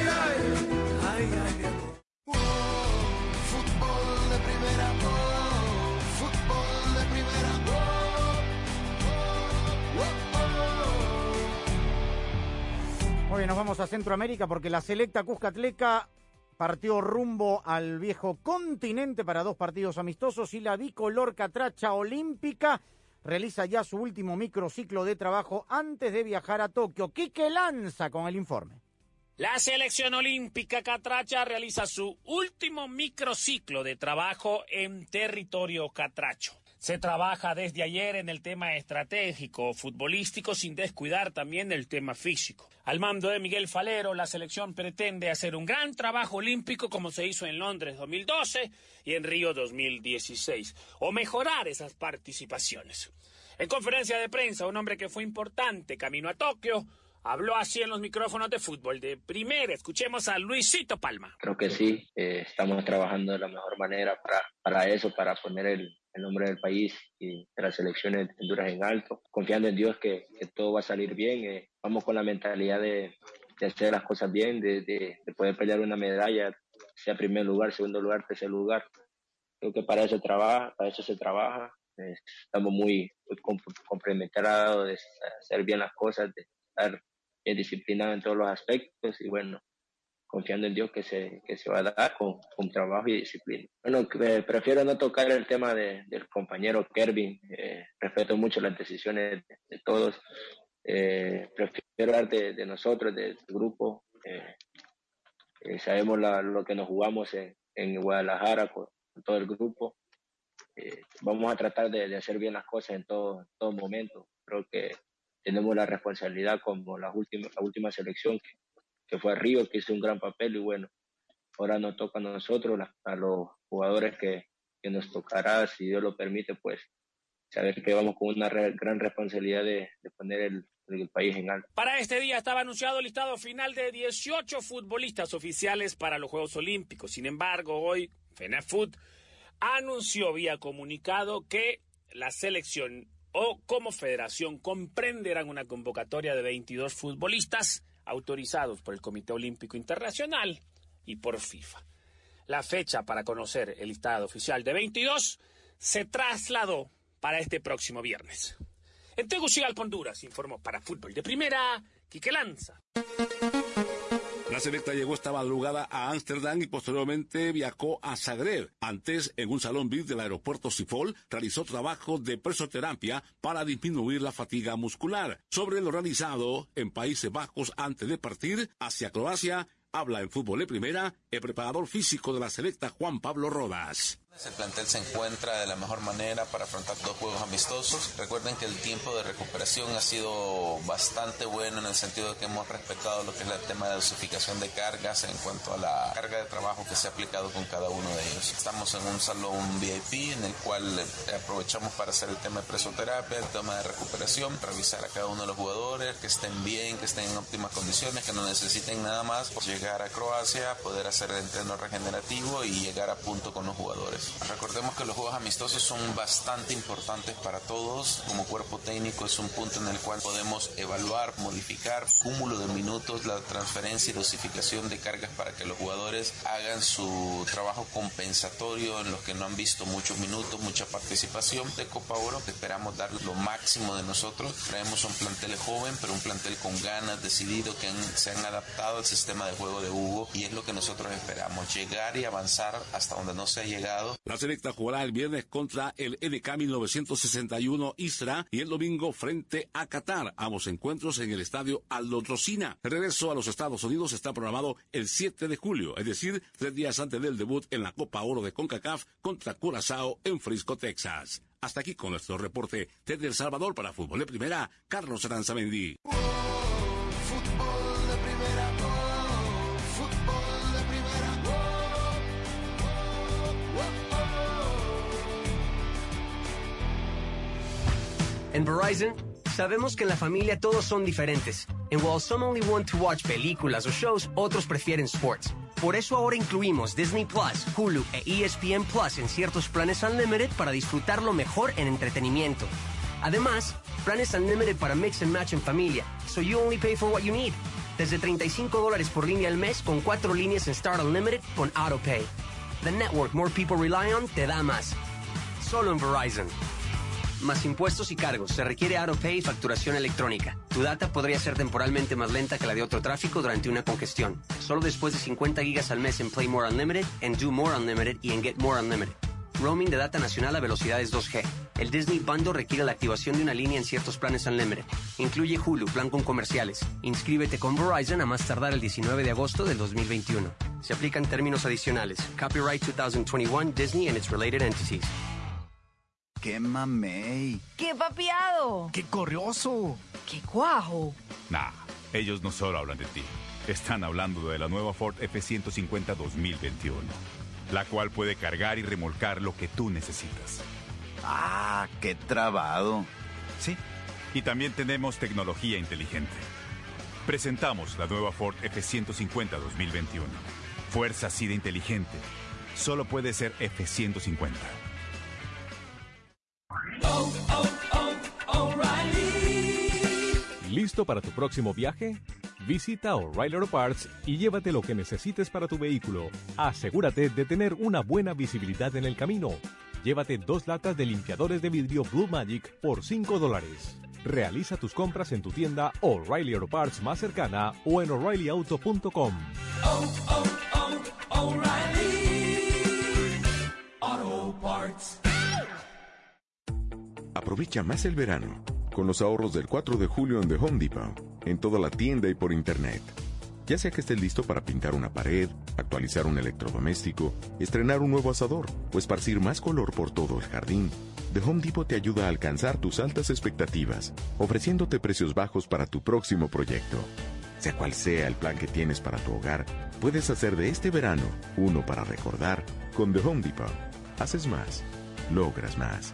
Hoy nos vamos a Centroamérica porque la selecta Cuscatleca partió rumbo al viejo continente para dos partidos amistosos y la bicolor catracha olímpica realiza ya su último microciclo de trabajo antes de viajar a Tokio. Quique Lanza con el informe. La selección olímpica catracha realiza su último microciclo de trabajo en territorio catracho. Se trabaja desde ayer en el tema estratégico futbolístico sin descuidar también el tema físico. Al mando de Miguel Falero, la selección pretende hacer un gran trabajo olímpico como se hizo en Londres 2012 y en Río 2016, o mejorar esas participaciones. En conferencia de prensa, un hombre que fue importante camino a Tokio Habló así en los micrófonos de fútbol de primera. Escuchemos a Luisito Palma. Creo que sí, eh, estamos trabajando de la mejor manera para, para eso, para poner el, el nombre del país y de las selecciones de Honduras en alto, confiando en Dios que, que todo va a salir bien. Eh, vamos con la mentalidad de, de, hacer las cosas bien, de, de, de, poder pelear una medalla, sea primer lugar, segundo lugar, tercer lugar. Creo que para eso, trabaja, para eso se trabaja. Eh, estamos muy, muy de hacer bien las cosas, de estar bien disciplinado en todos los aspectos y bueno, confiando en Dios que se, que se va a dar con, con trabajo y disciplina. Bueno, eh, prefiero no tocar el tema de, del compañero Kervin, eh, respeto mucho las decisiones de, de todos, eh, prefiero hablar de, de, nosotros, del grupo, eh, eh, sabemos la, lo que nos jugamos en, en Guadalajara con, con, todo el grupo, vamos a tratar de, hacer bien las cosas en todo, en todo momento, creo que tenemos la responsabilidad como la última, la última selección que, que fue Río, que hizo un gran papel y bueno, ahora nos toca a nosotros, a los jugadores que, que nos tocará, si Dios lo permite, pues saber que vamos con una re, gran responsabilidad de, de poner el, el, país en alto. Para este día estaba anunciado el listado final de 18 futbolistas oficiales para los Juegos Olímpicos. Sin embargo, hoy FENAFUT anunció vía comunicado que la selección o como federación comprenderán una convocatoria de 22 futbolistas autorizados por el Comité Olímpico Internacional y por FIFA. La fecha para conocer el listado oficial de 22 se trasladó para este próximo viernes. En Tegucigalpa, Honduras, informó para Fútbol de Primera, Quique Lanza. La selecta llegó esta madrugada a Ámsterdam y posteriormente viajó a Zagreb. Antes, en un salón VIP del aeropuerto Sifol, realizó trabajo de presoterapia para disminuir la fatiga muscular. Sobre lo realizado en Países Bajos antes de partir hacia Croacia, Habla en fútbol de primera el preparador físico de la selecta Juan Pablo Rodas. El plantel se encuentra de la mejor manera para afrontar dos juegos amistosos. Recuerden que el tiempo de recuperación ha sido bastante bueno en el sentido de que hemos respetado lo que es el tema de dosificación de cargas en cuanto a la carga de trabajo que se ha aplicado con cada uno de ellos. Estamos en un salón VIP en el cual aprovechamos para hacer el tema de presoterapia, el tema de recuperación, revisar a cada uno de los jugadores, que estén bien, que estén en óptimas condiciones, que no necesiten nada más por llegar a Croacia, poder hacer el entreno regenerativo y llegar a punto con los jugadores. Recordemos que los juegos amistosos son bastante importantes para todos. Como cuerpo técnico es un punto en el cual podemos evaluar, modificar cúmulo de minutos, la transferencia y dosificación de cargas para que los jugadores hagan su trabajo compensatorio en los que no han visto muchos minutos, mucha participación de Copa Oro, que esperamos dar lo máximo de nosotros. Traemos un plantel joven, pero un plantel con ganas, decidido, que se han adaptado al sistema de juego de Hugo y es lo que nosotros esperamos, llegar y avanzar hasta donde no se ha llegado la selecta jugará el viernes contra el NK 1961 Isra y el domingo frente a Qatar. Ambos encuentros en el estadio Aldo Trocina. El regreso a los Estados Unidos está programado el 7 de julio, es decir, tres días antes del debut en la Copa Oro de CONCACAF contra Curazao en Frisco, Texas. Hasta aquí con nuestro reporte desde El Salvador para Fútbol de Primera, Carlos Aranzamendi. En Verizon, sabemos que en la familia todos son diferentes. And while some only want to watch películas o shows, otros prefieren sports. Por eso ahora incluimos Disney Plus, Hulu e ESPN Plus en ciertos planes Unlimited para disfrutarlo mejor en entretenimiento. Además, planes Unlimited para mix and match en familia, so you only pay for what you need. Desde 35 dólares por línea al mes con cuatro líneas en Start Unlimited con AutoPay. The network more people rely on te da más. Solo en Verizon más impuestos y cargos. Se requiere AutoPay y facturación electrónica. Tu data podría ser temporalmente más lenta que la de otro tráfico durante una congestión. Solo después de 50 gigas al mes en Play More Unlimited, en Do More Unlimited y en Get More Unlimited. Roaming de data nacional a velocidades 2G. El Disney Bundle requiere la activación de una línea en ciertos planes Unlimited. Incluye Hulu, plan con comerciales. Inscríbete con Verizon a más tardar el 19 de agosto del 2021. Se aplican términos adicionales. Copyright 2021 Disney and its related entities. ¡Qué mamey! ¡Qué papiado! ¡Qué corrioso! ¡Qué cuajo! Nah, ellos no solo hablan de ti. Están hablando de la nueva Ford F-150 2021, la cual puede cargar y remolcar lo que tú necesitas. ¡Ah, qué trabado! Sí, y también tenemos tecnología inteligente. Presentamos la nueva Ford F-150 2021. Fuerza así de inteligente. Solo puede ser F-150. ¿Listo para tu próximo viaje? Visita O'Reilly Auto Parts y llévate lo que necesites para tu vehículo. Asegúrate de tener una buena visibilidad en el camino. Llévate dos latas de limpiadores de vidrio Blue Magic por 5 dólares. Realiza tus compras en tu tienda O'Reilly Auto Parts más cercana o en o'ReillyAuto.com. Aprovecha más el verano con los ahorros del 4 de julio en The Home Depot, en toda la tienda y por internet. Ya sea que estés listo para pintar una pared, actualizar un electrodoméstico, estrenar un nuevo asador o esparcir más color por todo el jardín, The Home Depot te ayuda a alcanzar tus altas expectativas, ofreciéndote precios bajos para tu próximo proyecto. Sea cual sea el plan que tienes para tu hogar, puedes hacer de este verano uno para recordar con The Home Depot. Haces más, logras más.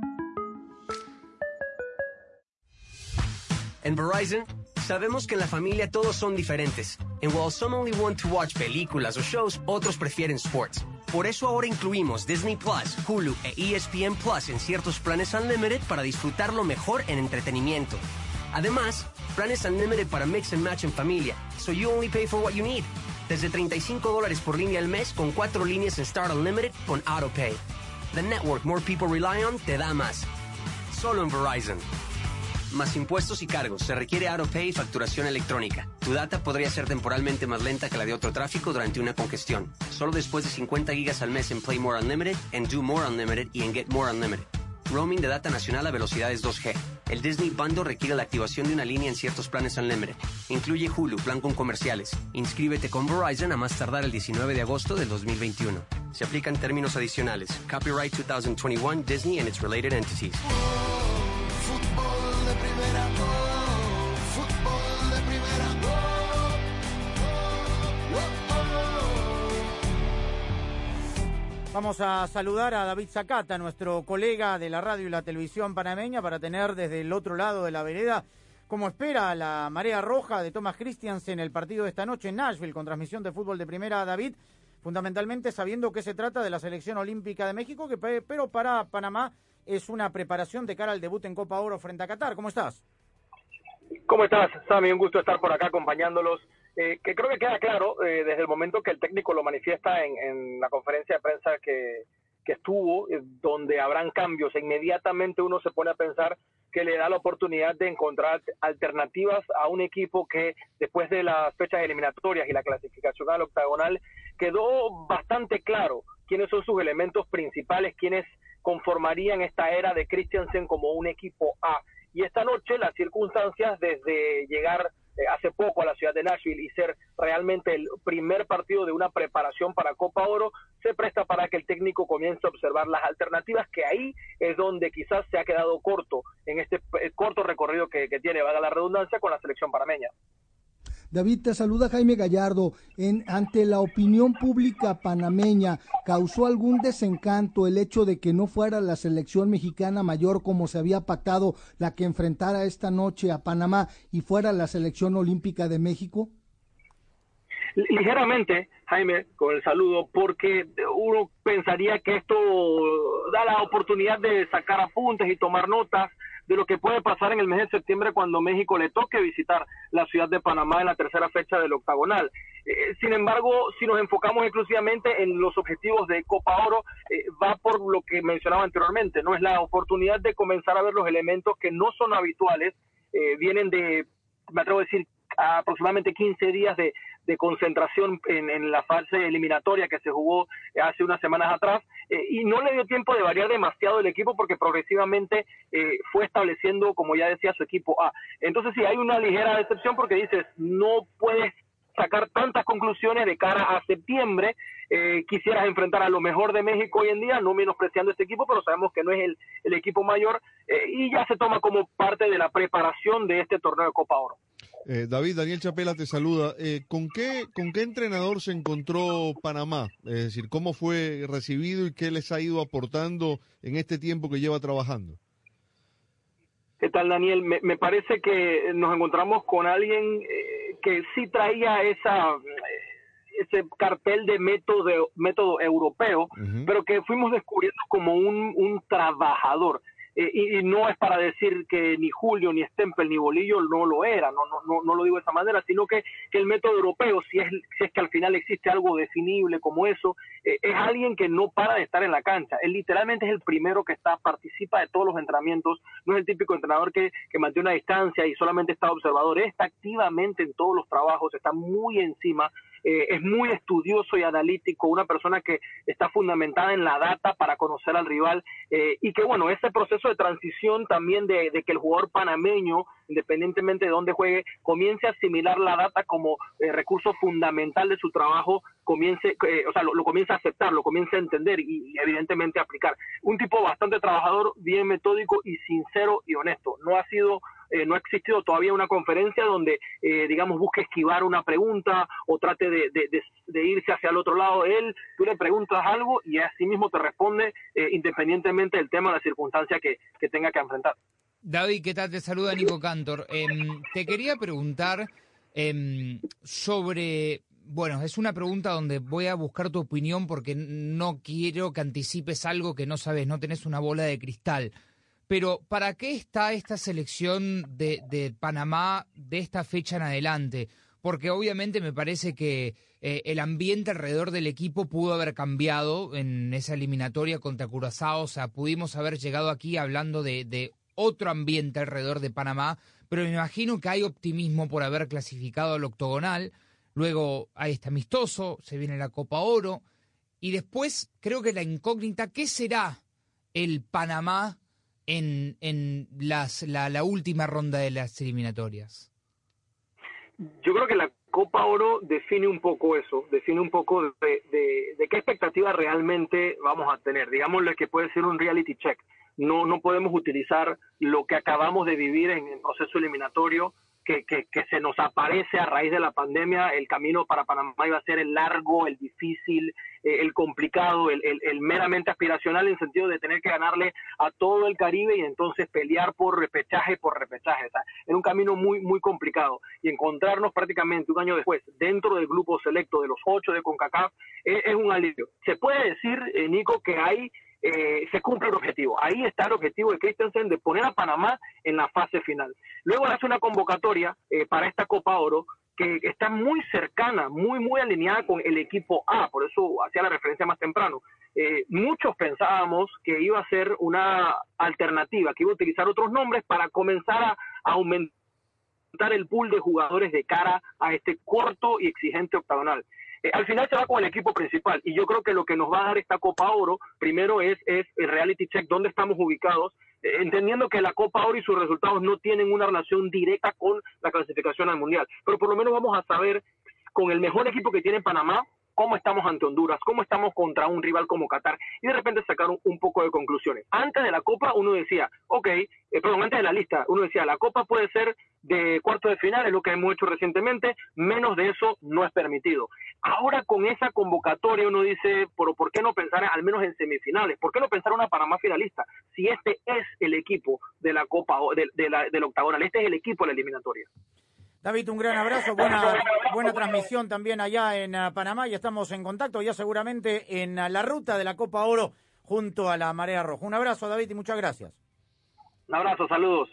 En Verizon, sabemos que en la familia todos son diferentes. And while some only want to watch películas o shows, otros prefieren sports. Por eso ahora incluimos Disney Plus, Hulu e ESPN Plus en ciertos planes Unlimited para disfrutarlo mejor en entretenimiento. Además, planes Unlimited para mix and match en familia, so you only pay for what you need. Desde 35 dólares por línea al mes con cuatro líneas en Start Unlimited con AutoPay. The network more people rely on te da más. Solo en Verizon. Más impuestos y cargos. Se requiere AutoPay y facturación electrónica. Tu data podría ser temporalmente más lenta que la de otro tráfico durante una congestión. Solo después de 50 gigas al mes en Play More Unlimited, en Do More Unlimited y en Get More Unlimited. Roaming de data nacional a velocidades 2G. El Disney Bundle requiere la activación de una línea en ciertos planes Unlimited. Incluye Hulu, plan con comerciales. Inscríbete con Verizon a más tardar el 19 de agosto del 2021. Se aplican términos adicionales. Copyright 2021 Disney and its related entities. Vamos a saludar a David Zacata, nuestro colega de la radio y la televisión panameña, para tener desde el otro lado de la vereda como espera la marea roja de Thomas Christiansen el partido de esta noche en Nashville con transmisión de fútbol de primera, David, fundamentalmente sabiendo que se trata de la selección olímpica de México, que pero para Panamá es una preparación de cara al debut en Copa Oro frente a Qatar. ¿Cómo estás? ¿Cómo estás, Sammy? Un gusto estar por acá acompañándolos. Eh, que creo que queda claro eh, desde el momento que el técnico lo manifiesta en, en la conferencia de prensa que, que estuvo, eh, donde habrán cambios. Inmediatamente uno se pone a pensar que le da la oportunidad de encontrar alternativas a un equipo que después de las fechas eliminatorias y la clasificación al octagonal quedó bastante claro quiénes son sus elementos principales, quiénes conformarían esta era de Christiansen como un equipo A. Y esta noche las circunstancias desde llegar hace poco a la ciudad de Nashville y ser realmente el primer partido de una preparación para Copa Oro, se presta para que el técnico comience a observar las alternativas, que ahí es donde quizás se ha quedado corto en este eh, corto recorrido que, que tiene, valga la redundancia, con la selección panameña. David, te saluda Jaime Gallardo. Ante la opinión pública panameña, ¿causó algún desencanto el hecho de que no fuera la selección mexicana mayor como se había pactado la que enfrentara esta noche a Panamá y fuera la selección olímpica de México? Ligeramente, Jaime, con el saludo, porque uno pensaría que esto da la oportunidad de sacar apuntes y tomar notas de lo que puede pasar en el mes de septiembre cuando México le toque visitar la ciudad de Panamá en la tercera fecha del octagonal. Eh, sin embargo, si nos enfocamos exclusivamente en los objetivos de Copa Oro, eh, va por lo que mencionaba anteriormente, no es la oportunidad de comenzar a ver los elementos que no son habituales, eh, vienen de, me atrevo a decir, aproximadamente 15 días de, de concentración en, en, la fase eliminatoria que se jugó hace unas semanas atrás eh, y no le dio tiempo de variar demasiado el equipo porque progresivamente eh, fue estableciendo, como ya decía, su equipo A. Entonces sí, hay una ligera decepción porque dices, no puedes sacar tantas conclusiones de cara a septiembre. Eh, quisieras enfrentar a lo mejor de México hoy en día, no menospreciando este equipo, pero sabemos que no es el, el equipo mayor eh, y ya se toma como parte de la preparación de este torneo de Copa Oro. Eh, David, Daniel Chapela te saluda. Eh, ¿con, qué, ¿Con qué entrenador se encontró Panamá? Es decir, ¿cómo fue recibido y qué les ha ido aportando en este tiempo que lleva trabajando? ¿Qué tal, Daniel? Me, me parece que nos encontramos con alguien eh, que sí traía esa ese cartel de método método europeo, uh -huh. pero que fuimos descubriendo como un, un trabajador. Eh, y, no es para decir que ni Julio, ni Stempel, ni Bolillo no lo era, no, no, no, no lo digo de esa manera, sino que, que, el método europeo, si es, si es que al final existe algo definible como eso, eh, es alguien que no para de estar en la cancha. Él literalmente es el primero que está, participa de todos los entrenamientos, no es el típico entrenador que, que mantiene una distancia y solamente está observador, está activamente en todos los trabajos, está muy encima, eh, es muy estudioso y analítico, una persona que está fundamentada en la data para conocer al rival eh, y que bueno, ese proceso de transición también de, que el jugador panameño, independientemente de dónde juegue, comience a asimilar la data como eh, recurso fundamental de su trabajo, comience, eh, o sea, lo, lo, comience a aceptar, lo comience a entender y, y evidentemente aplicar. Un tipo bastante trabajador, bien metódico y sincero y honesto. No ha sido eh, no ha existido todavía una conferencia donde, eh, digamos, busque esquivar una pregunta o trate de, irse hacia el otro lado. Él, tú le preguntas algo y así mismo te responde eh, independientemente del tema o la circunstancia que, que, tenga que enfrentar. David, ¿qué tal? Te saluda Nico Cantor. Eh, te quería preguntar eh, sobre bueno, es una pregunta donde voy a buscar tu opinión porque no quiero que anticipes algo que no sabes, no tenés una bola de cristal. Pero ¿para qué está esta selección de, Panamá de esta fecha en adelante? porque obviamente me parece que eh, el ambiente alrededor del equipo pudo haber cambiado en esa eliminatoria contra Curazao, o sea, pudimos haber llegado aquí hablando de, de otro ambiente alrededor de Panamá, pero me imagino que hay optimismo por haber clasificado al octogonal, luego hay este amistoso, se viene la Copa Oro, y después creo que la incógnita, ¿qué será el Panamá en, en las, la, la última ronda de las eliminatorias? Yo creo que la Copa Oro define un poco eso, define un poco de, de, qué expectativa realmente vamos a tener. Digámosle que puede ser un reality check. No, no podemos utilizar lo que acabamos de vivir en el proceso eliminatorio que, que, que, se nos aparece a raíz de la pandemia, el camino para Panamá iba a ser el largo, el difícil, el complicado, el, el, meramente aspiracional en el sentido de tener que ganarle a todo el Caribe y entonces pelear por repechaje por repechaje. Era un camino muy, muy complicado. Y encontrarnos prácticamente un año después dentro del grupo selecto de los ocho de CONCACAF es, es un alivio. Se puede decir, eh, Nico, que hay eh, se cumple el objetivo. Ahí está el objetivo de Christensen de poner a Panamá en la fase final. Luego hace una convocatoria eh, para esta Copa Oro está muy cercana, muy, muy alineada con el equipo A, por eso hacía la referencia más temprano. Eh, muchos pensábamos que iba a ser una alternativa, que iba a utilizar otros nombres para comenzar a, aumentar el pool de jugadores de cara a este corto y exigente octagonal. Eh, al final se va con el equipo principal y yo creo que lo que nos va a dar esta Copa Oro primero es, es el reality check, dónde estamos ubicados, entendiendo que la Copa Oro y sus resultados no tienen una relación directa con la clasificación al Mundial, pero por lo menos vamos a saber con el mejor equipo que tiene Panamá, cómo estamos ante Honduras, cómo estamos contra un rival como Qatar y de repente sacar un, poco de conclusiones. Antes de la Copa uno decía, ok, eh, perdón, antes de la lista uno decía, la Copa puede ser de cuarto de final, es lo que hemos hecho recientemente, menos de eso no es permitido. Ahora con esa convocatoria uno dice, pero ¿por qué no pensar al menos en semifinales? ¿Por qué no pensar una Panamá finalista? Si este es el equipo de la Copa, de, del octagonal, este es el equipo de la eliminatoria. David, un gran abrazo, buena, buena transmisión también allá en uh, Panamá y estamos en contacto ya seguramente en uh, la ruta de la Copa Oro junto a la Marea Roja. Un abrazo, David, y muchas gracias. Un abrazo, saludos.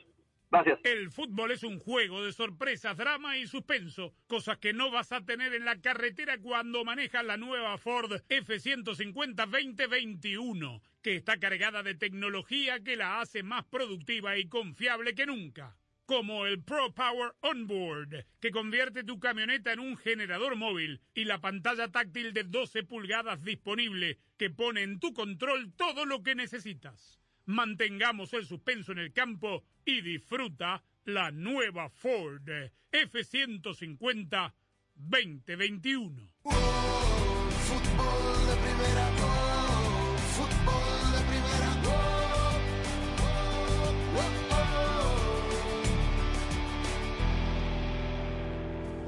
Gracias. El fútbol es un juego de sorpresas, drama y suspenso, cosas que no vas a tener en la carretera cuando manejas la nueva Ford F150 2021, que está cargada de tecnología que la hace más productiva y confiable que nunca como el Pro Power Onboard, que convierte tu camioneta en un generador móvil y la pantalla táctil de 12 pulgadas disponible que pone en tu control todo lo que necesitas. Mantengamos el suspenso en el campo y disfruta la nueva Ford F150 2021. Oh, fútbol de primera,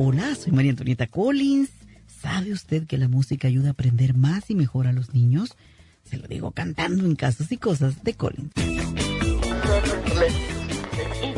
Hola, soy María Antonieta Collins. ¿Sabe usted que la música ayuda a aprender más y mejor a los niños? Se lo digo cantando en casos y cosas de Collins.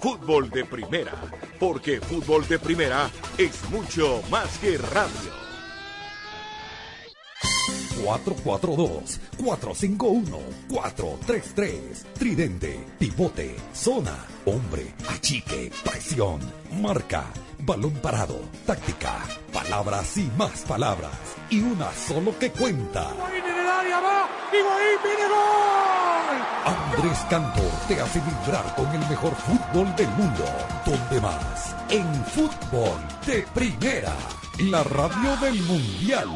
Fútbol de Primera, porque fútbol de primera es mucho más que radio. 442-451-433. Tridente, pivote, zona, hombre, achique, presión, marca, balón parado, táctica, palabras y más palabras. Y una solo que cuenta. Andrés Cantor te hace vibrar con el mejor fútbol del mundo. ¿Dónde más? En fútbol de primera. La radio del mundial.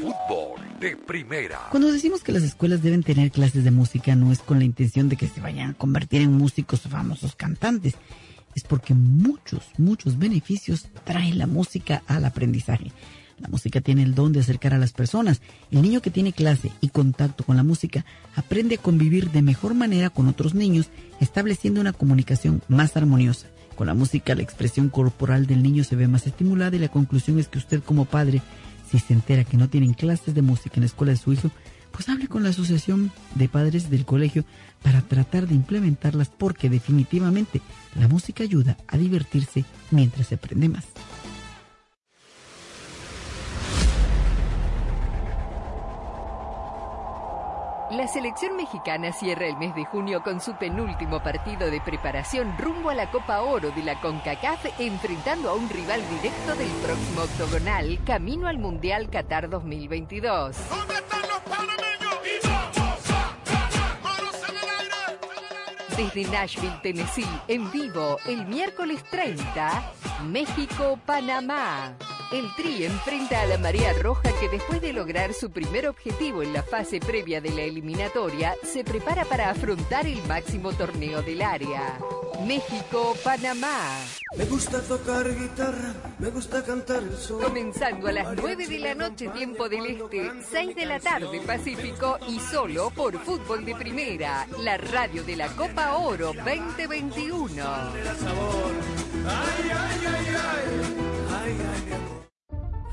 Fútbol de primera. Cuando decimos que las escuelas deben tener clases de música no es con la intención de que se vayan a convertir en músicos o famosos cantantes. Es porque muchos, muchos beneficios trae la música al aprendizaje. La música tiene el don de acercar a las personas. El niño que tiene clase y contacto con la música aprende a convivir de mejor manera con otros niños, estableciendo una comunicación más armoniosa. Con la música, la expresión corporal del niño se ve más estimulada y la conclusión es que usted como padre, si se entera que no tienen clases de música en la escuela de su hijo, pues hable con la asociación de padres del colegio para tratar de implementarlas porque definitivamente la música ayuda a divertirse mientras se aprende más. La selección mexicana cierra el mes de junio con su penúltimo partido de preparación rumbo a la Copa Oro de la CONCACAF, enfrentando a un rival directo del próximo octogonal, camino al Mundial Qatar 2022. Desde Nashville, Tennessee, en vivo, el miércoles 30, México-Panamá. El Tri enfrenta a la Marea Roja que después de lograr su primer objetivo en la fase previa de la eliminatoria, se prepara para afrontar el máximo torneo del área. México-Panamá. Me gusta tocar guitarra, me gusta cantar el sol. Comenzando a las 9 de la noche tiempo del Este, 6 de la tarde Pacífico y solo por Fútbol de Primera, la radio de la Copa Oro 2021.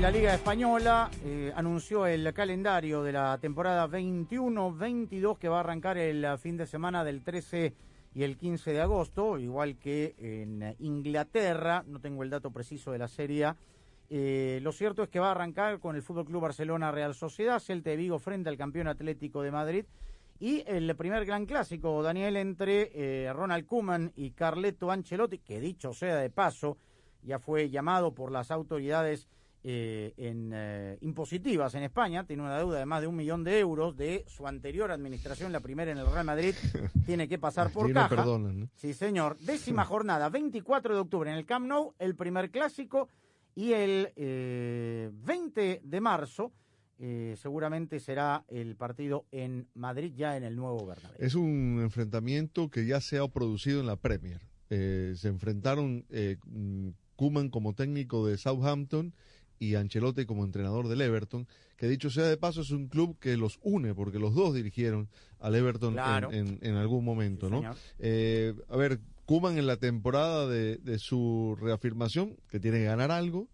La Liga Española eh, anunció el calendario de la temporada 21-22 que va a arrancar el fin de semana del 13 y el 15 de agosto, igual que en Inglaterra, no tengo el dato preciso de la Serie. Eh, lo cierto es que va a arrancar con el Fútbol Club Barcelona Real Sociedad, Celta de Vigo frente al campeón Atlético de Madrid y el primer gran clásico, Daniel, entre eh, Ronald Koeman y Carleto Ancelotti, que dicho sea de paso, ya fue llamado por las autoridades eh, en, eh, impositivas en España, tiene una deuda de más de un millón de euros de su anterior administración, la primera en el Real Madrid, tiene que pasar por caja. perdonan, ¿no? Sí, señor. Décima jornada, 24 de octubre en el Camp Nou, el primer clásico, y el eh, 20 de marzo eh, seguramente será el partido en Madrid, ya en el nuevo Bernabéu. Es un enfrentamiento que ya se ha producido en la Premier. Eh, se enfrentaron eh, mm, Koeman como técnico de Southampton y Ancelotti como entrenador del Everton, que dicho sea de paso es un club que los une, porque los dos dirigieron al Everton en- Claro. en, en algún momento, Sí, ¿no? Eh, a ver, Koeman en la temporada de, de su reafirmación, que tiene que ganar algo,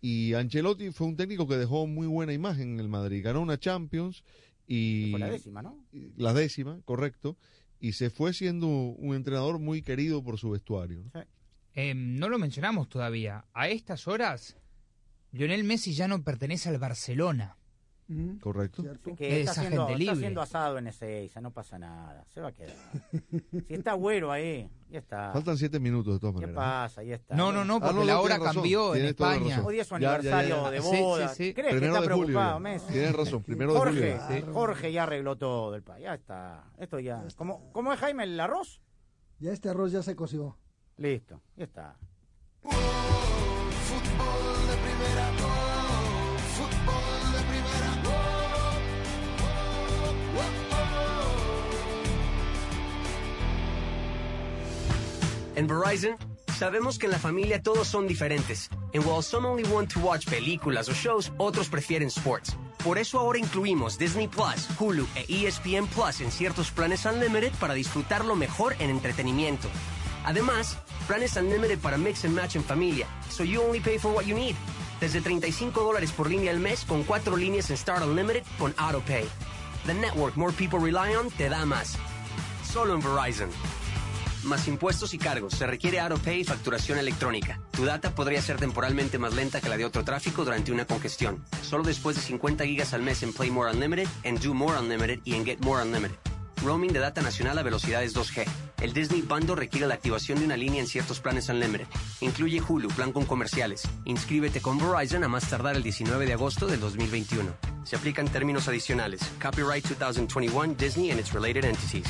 y Ancelotti fue un técnico que dejó muy buena imagen en el Madrid. Ganó una Champions y... Fue la décima, ¿no? La décima, correcto. Y se fue siendo un entrenador muy querido por su vestuario. ¿no? Eh, no lo mencionamos todavía. A estas horas, Lionel Messi ya no pertenece al Barcelona. Correcto. Sí, que Es está haciendo, agente está haciendo asado en Ezeiza, no pasa nada, se va a quedar. si está güero ahí, ya está. Faltan siete minutos de todas ¿Qué maneras. pasa? Ya está. No, no, no, porque Ah, no, la hora razón, cambió en tienes España. Hoy es su Ya, ya, ya, aniversario ya. de Sí, sí, boda. sí. ¿Crees que está de julio preocupado, ya. Messi? Tienes razón, primero de Jorge, julio. Sí. Jorge ya arregló todo el país. Ya está. Esto ya. ¿Cómo, ¿Cómo es Jaime el arroz? Ya este arroz ya se coció. Listo, ya está. En Verizon, sabemos que en la familia todos son diferentes. And while some only want to watch películas o shows, otros prefieren sports. Por eso ahora incluimos Disney Plus, Hulu e ESPN Plus en ciertos planes Unlimited para disfrutar lo mejor en entretenimiento. Además, planes Unlimited para mix and match en familia, so you only pay for what you need. Desde 35 dólares por línea al mes con cuatro líneas en Start Unlimited con AutoPay. The network more people rely on te da más. Solo en Verizon. Más impuestos y cargos. Se requiere AutoPay y facturación electrónica. Tu data podría ser temporalmente más lenta que la de otro tráfico durante una congestión. Solo después de 50 gigas al mes en Play More Unlimited, en Do More Unlimited y en Get More Unlimited. Roaming de data nacional a velocidades 2G. El Disney Bundle requiere la activación de una línea en ciertos planes Unlimited. Incluye Hulu, plan con comerciales. Inscríbete con Verizon a más tardar el 19 de agosto del 2021. Se aplican términos adicionales. Copyright 2021 Disney and its related entities.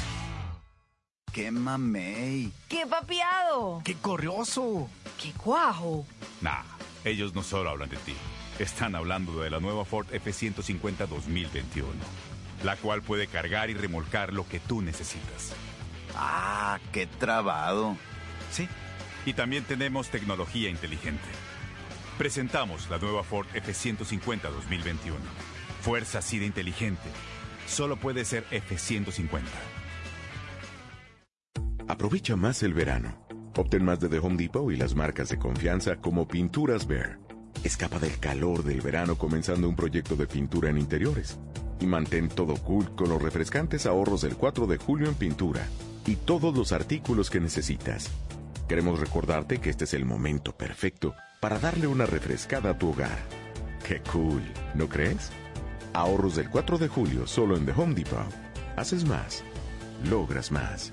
¡Qué mamey! ¡Qué papiado! ¡Qué corrioso! ¡Qué cuajo! Nah, ellos no solo hablan de ti. Están hablando de la nueva Ford F-150 2021, la cual puede cargar y remolcar lo que tú necesitas. ¡Ah, qué trabado! Sí, y también tenemos tecnología inteligente. Presentamos la nueva Ford F-150 2021. Fuerza así de inteligente. Solo puede ser F-150. Aprovecha más el verano. Obtén más de The Home Depot y las marcas de confianza como Pinturas Bear. Escapa del calor del verano comenzando un proyecto de pintura en interiores. Y mantén todo cool con los refrescantes ahorros del 4 de julio en pintura y todos los artículos que necesitas. Queremos recordarte que este es el momento perfecto para darle una refrescada a tu hogar. ¡Qué cool! ¿No crees? Ahorros del 4 de julio solo en The Home Depot. Haces más. Logras más.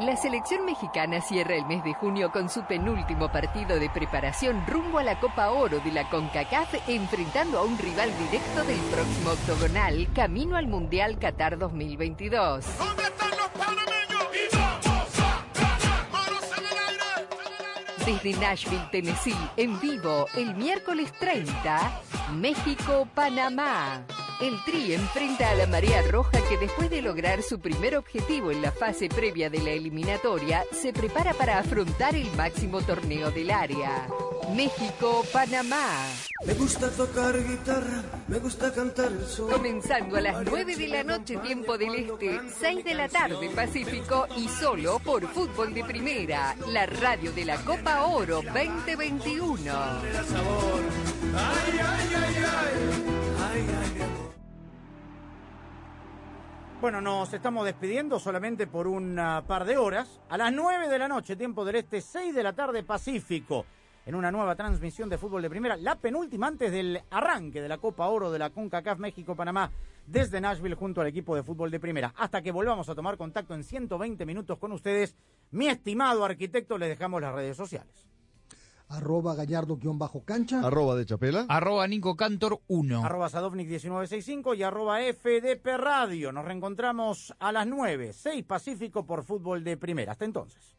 La selección mexicana cierra el mes de junio con su penúltimo partido de preparación rumbo a la Copa Oro de la CONCACAF, enfrentando a un rival directo del próximo octogonal, camino al Mundial Qatar 2022. Desde Nashville, Tennessee, en vivo, el miércoles 30, México-Panamá. El Tri enfrenta a la Marea Roja que después de lograr su primer objetivo en la fase previa de la eliminatoria, se prepara para afrontar el máximo torneo del área. México-Panamá. Me gusta tocar guitarra, me gusta cantar el sol. Comenzando a las 9 de la noche, tiempo del Este, 6 de la tarde, Pacífico, y solo por Fútbol de Primera, la radio de la Copa Oro 2021. Bueno, nos estamos despidiendo solamente por un par de horas. A las 9 de la noche, tiempo del Este, 6 de la tarde, Pacífico. En una nueva transmisión de fútbol de primera, la penúltima antes del arranque de la Copa Oro de la CONCACAF México-Panamá desde Nashville junto al equipo de fútbol de primera. Hasta que volvamos a tomar contacto en 120 minutos con ustedes, mi estimado arquitecto, les dejamos las redes sociales arroba gallardo-cancha, arroba de chapela, arroba Nico Cantor 1, arroba Sadovnik 1965 y arroba FDP Radio. Nos reencontramos a las 9, 6 Pacífico por fútbol de primera. Hasta entonces.